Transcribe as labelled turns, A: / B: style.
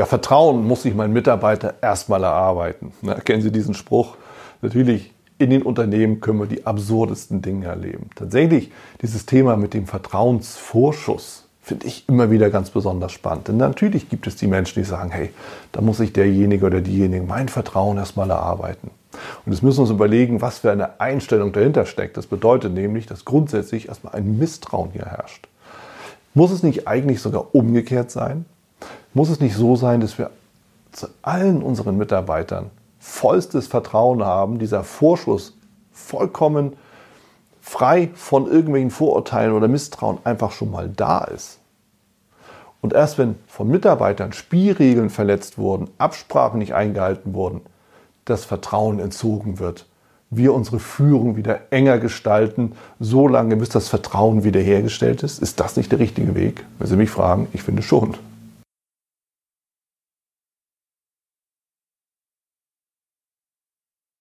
A: Ja, Vertrauen muss sich mein Mitarbeiter erstmal erarbeiten. Na, kennen Sie diesen Spruch? Natürlich, in den Unternehmen können wir die absurdesten Dinge erleben. Tatsächlich, dieses Thema mit dem Vertrauensvorschuss finde ich immer wieder ganz besonders spannend. Denn natürlich gibt es die Menschen, die sagen, hey, da muss sich derjenige oder diejenige mein Vertrauen erstmal erarbeiten. Und jetzt müssen wir uns überlegen, was für eine Einstellung dahinter steckt. Das bedeutet nämlich, dass grundsätzlich erstmal ein Misstrauen hier herrscht. Muss es nicht eigentlich sogar umgekehrt sein? Muss es nicht so sein, dass wir zu allen unseren Mitarbeitern vollstes Vertrauen haben, dieser Vorschuss vollkommen frei von irgendwelchen Vorurteilen oder Misstrauen einfach schon mal da ist? Und erst wenn von Mitarbeitern Spielregeln verletzt wurden, Absprachen nicht eingehalten wurden, das Vertrauen entzogen wird. Wir unsere Führung wieder enger gestalten, so lange bis das Vertrauen wiederhergestellt ist. Ist das nicht der richtige Weg? Wenn Sie mich fragen, ich finde schon.